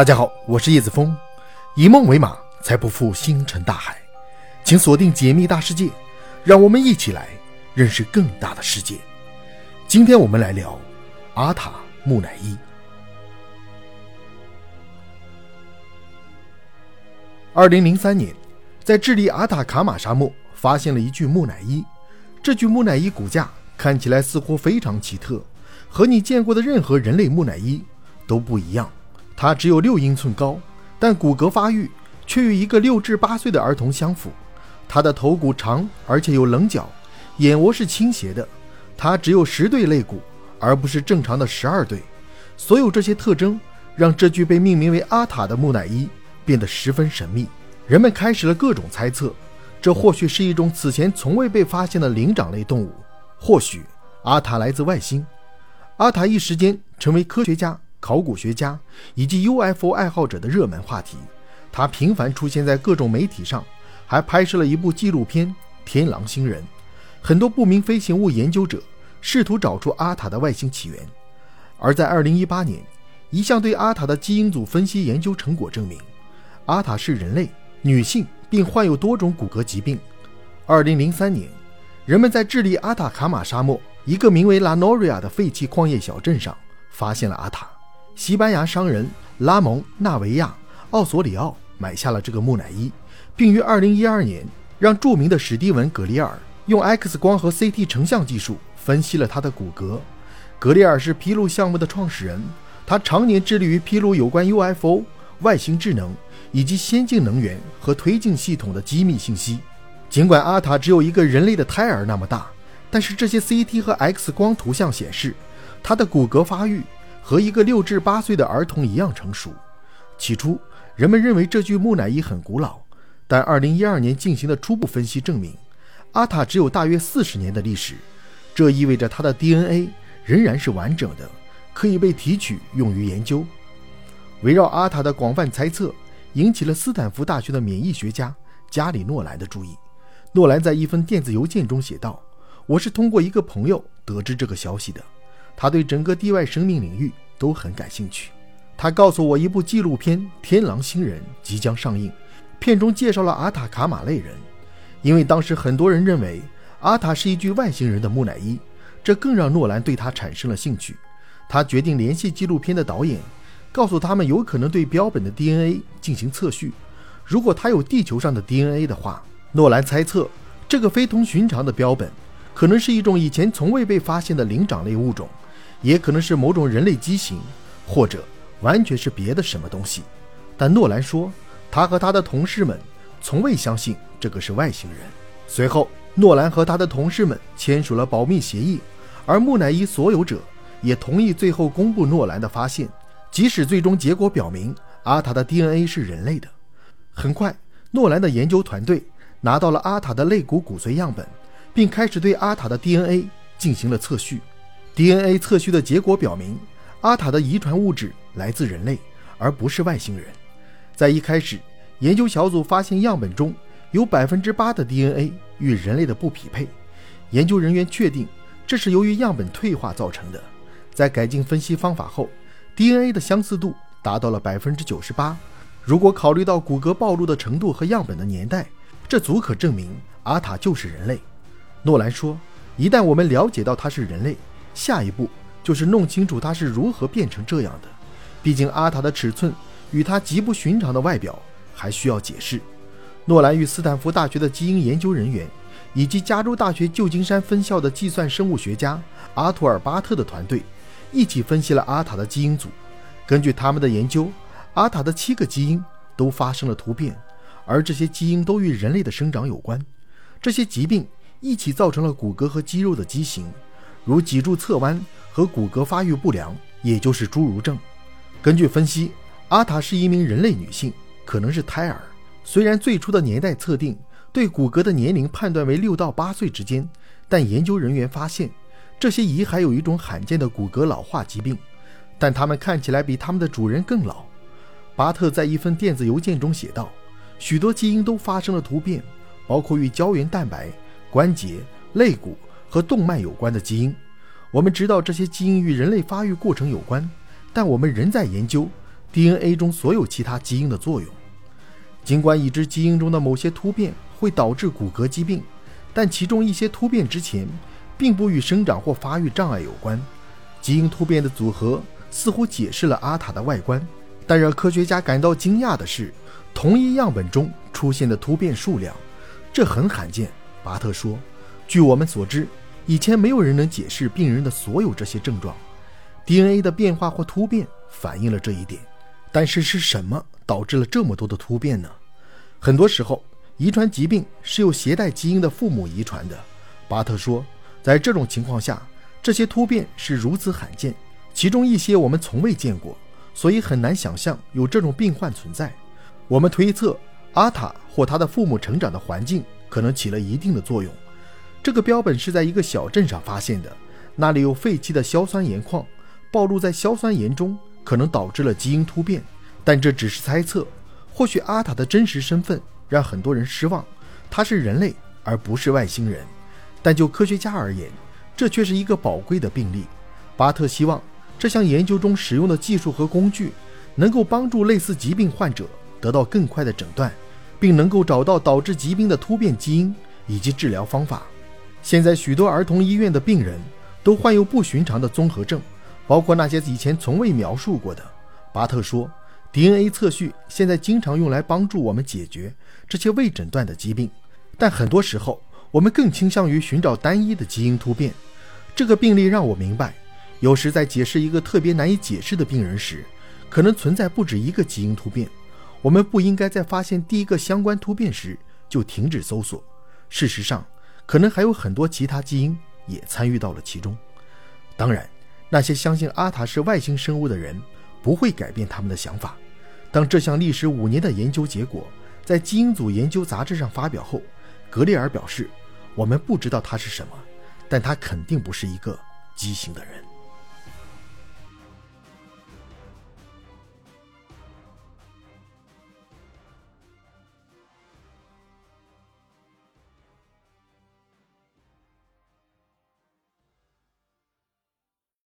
大家好，我是叶子峰，以梦为马，才不负星辰大海。请锁定解密大世界，让我们一起来认识更大的世界。今天我们来聊阿塔木乃伊。二零零三年，在智利阿塔卡马沙漠发现了一具木乃伊，这具木乃伊骨架看起来似乎非常奇特，和你见过的任何人类木乃伊都不一样。它只有六英寸高，但骨骼发育却与一个六至八岁的儿童相符。它的头骨长，而且有棱角，眼窝是倾斜的。它只有十对肋骨，而不是正常的十二对。所有这些特征让这具被命名为阿塔的木乃伊变得十分神秘。人们开始了各种猜测，这或许是一种此前从未被发现的灵长类动物，或许阿塔来自外星。阿塔一时间成为科学家。考古学家以及 UFO 爱好者的热门话题，他频繁出现在各种媒体上，还拍摄了一部纪录片《天狼星人》。很多不明飞行物研究者试图找出阿塔的外星起源。而在2018年，一项对阿塔的基因组分析研究成果证明，阿塔是人类、女性，并患有多种骨骼疾病。2003年，人们在智利阿塔卡马沙漠一个名为拉诺瑞亚的废弃矿业小镇上发现了阿塔。西班牙商人拉蒙·纳维亚·奥索里奥买下了这个木乃伊，并于2012年让著名的史蒂文·格里尔用 X 光和 CT 成像技术分析了他的骨骼。格里尔是披露项目的创始人，他常年致力于披露有关 UFO、外星智能以及先进能源和推进系统的机密信息。尽管阿塔只有一个人类的胎儿那么大，但是这些 CT 和 X 光图像显示，他的骨骼发育。和一个六至八岁的儿童一样成熟。起初，人们认为这具木乃伊很古老，但2012年进行的初步分析证明，阿塔只有大约四十年的历史。这意味着它的 DNA 仍然是完整的，可以被提取用于研究。围绕阿塔的广泛猜测引起了斯坦福大学的免疫学家加里诺兰的注意。诺兰在一封电子邮件中写道：“我是通过一个朋友得知这个消息的。”他对整个地外生命领域都很感兴趣。他告诉我，一部纪录片《天狼星人》即将上映，片中介绍了阿塔卡马类人。因为当时很多人认为阿塔是一具外星人的木乃伊，这更让诺兰对他产生了兴趣。他决定联系纪录片的导演，告诉他们有可能对标本的 DNA 进行测序。如果他有地球上的 DNA 的话，诺兰猜测这个非同寻常的标本可能是一种以前从未被发现的灵长类物种。也可能是某种人类畸形，或者完全是别的什么东西。但诺兰说，他和他的同事们从未相信这个是外星人。随后，诺兰和他的同事们签署了保密协议，而木乃伊所有者也同意最后公布诺兰的发现，即使最终结果表明阿塔的 DNA 是人类的。很快，诺兰的研究团队拿到了阿塔的肋骨骨髓样本，并开始对阿塔的 DNA 进行了测序。DNA 测序的结果表明，阿塔的遗传物质来自人类，而不是外星人。在一开始，研究小组发现样本中有百分之八的 DNA 与人类的不匹配。研究人员确定这是由于样本退化造成的。在改进分析方法后，DNA 的相似度达到了百分之九十八。如果考虑到骨骼暴露的程度和样本的年代，这足可证明阿塔就是人类。诺兰说：“一旦我们了解到他是人类。”下一步就是弄清楚它是如何变成这样的。毕竟阿塔的尺寸与它极不寻常的外表还需要解释。诺兰与斯坦福大学的基因研究人员，以及加州大学旧金山分校的计算生物学家阿图尔·巴特的团队，一起分析了阿塔的基因组。根据他们的研究，阿塔的七个基因都发生了突变，而这些基因都与人类的生长有关。这些疾病一起造成了骨骼和肌肉的畸形。如脊柱侧弯和骨骼发育不良，也就是侏儒症。根据分析，阿塔是一名人类女性，可能是胎儿。虽然最初的年代测定对骨骼的年龄判断为六到八岁之间，但研究人员发现这些遗骸有一种罕见的骨骼老化疾病，但它们看起来比它们的主人更老。巴特在一份电子邮件中写道：“许多基因都发生了突变，包括与胶原蛋白、关节、肋骨。”和动脉有关的基因，我们知道这些基因与人类发育过程有关，但我们仍在研究 DNA 中所有其他基因的作用。尽管已知基因中的某些突变会导致骨骼疾病，但其中一些突变之前并不与生长或发育障碍有关。基因突变的组合似乎解释了阿塔的外观，但让科学家感到惊讶的是，同一样本中出现的突变数量，这很罕见。巴特说：“据我们所知，以前没有人能解释病人的所有这些症状。DNA 的变化或突变反映了这一点，但是是什么导致了这么多的突变呢？很多时候，遗传疾病是由携带基因的父母遗传的。”巴特说：“在这种情况下。”这些突变是如此罕见，其中一些我们从未见过，所以很难想象有这种病患存在。我们推测阿塔或他的父母成长的环境可能起了一定的作用。这个标本是在一个小镇上发现的，那里有废弃的硝酸盐矿，暴露在硝酸盐中可能导致了基因突变，但这只是猜测。或许阿塔的真实身份让很多人失望，他是人类而不是外星人。但就科学家而言，这却是一个宝贵的病例。巴特希望这项研究中使用的技术和工具能够帮助类似疾病患者得到更快的诊断，并能够找到导致疾病的突变基因以及治疗方法。现在，许多儿童医院的病人都患有不寻常的综合症，包括那些以前从未描述过的。巴特说：“DNA 测序现在经常用来帮助我们解决这些未诊断的疾病，但很多时候我们更倾向于寻找单一的基因突变。”这个病例让我明白，有时在解释一个特别难以解释的病人时，可能存在不止一个基因突变。我们不应该在发现第一个相关突变时就停止搜索。事实上，可能还有很多其他基因也参与到了其中。当然，那些相信阿塔是外星生物的人不会改变他们的想法。当这项历时五年的研究结果在基因组研究杂志上发表后，格列尔表示：“我们不知道他是什么。”但他肯定不是一个畸形的人。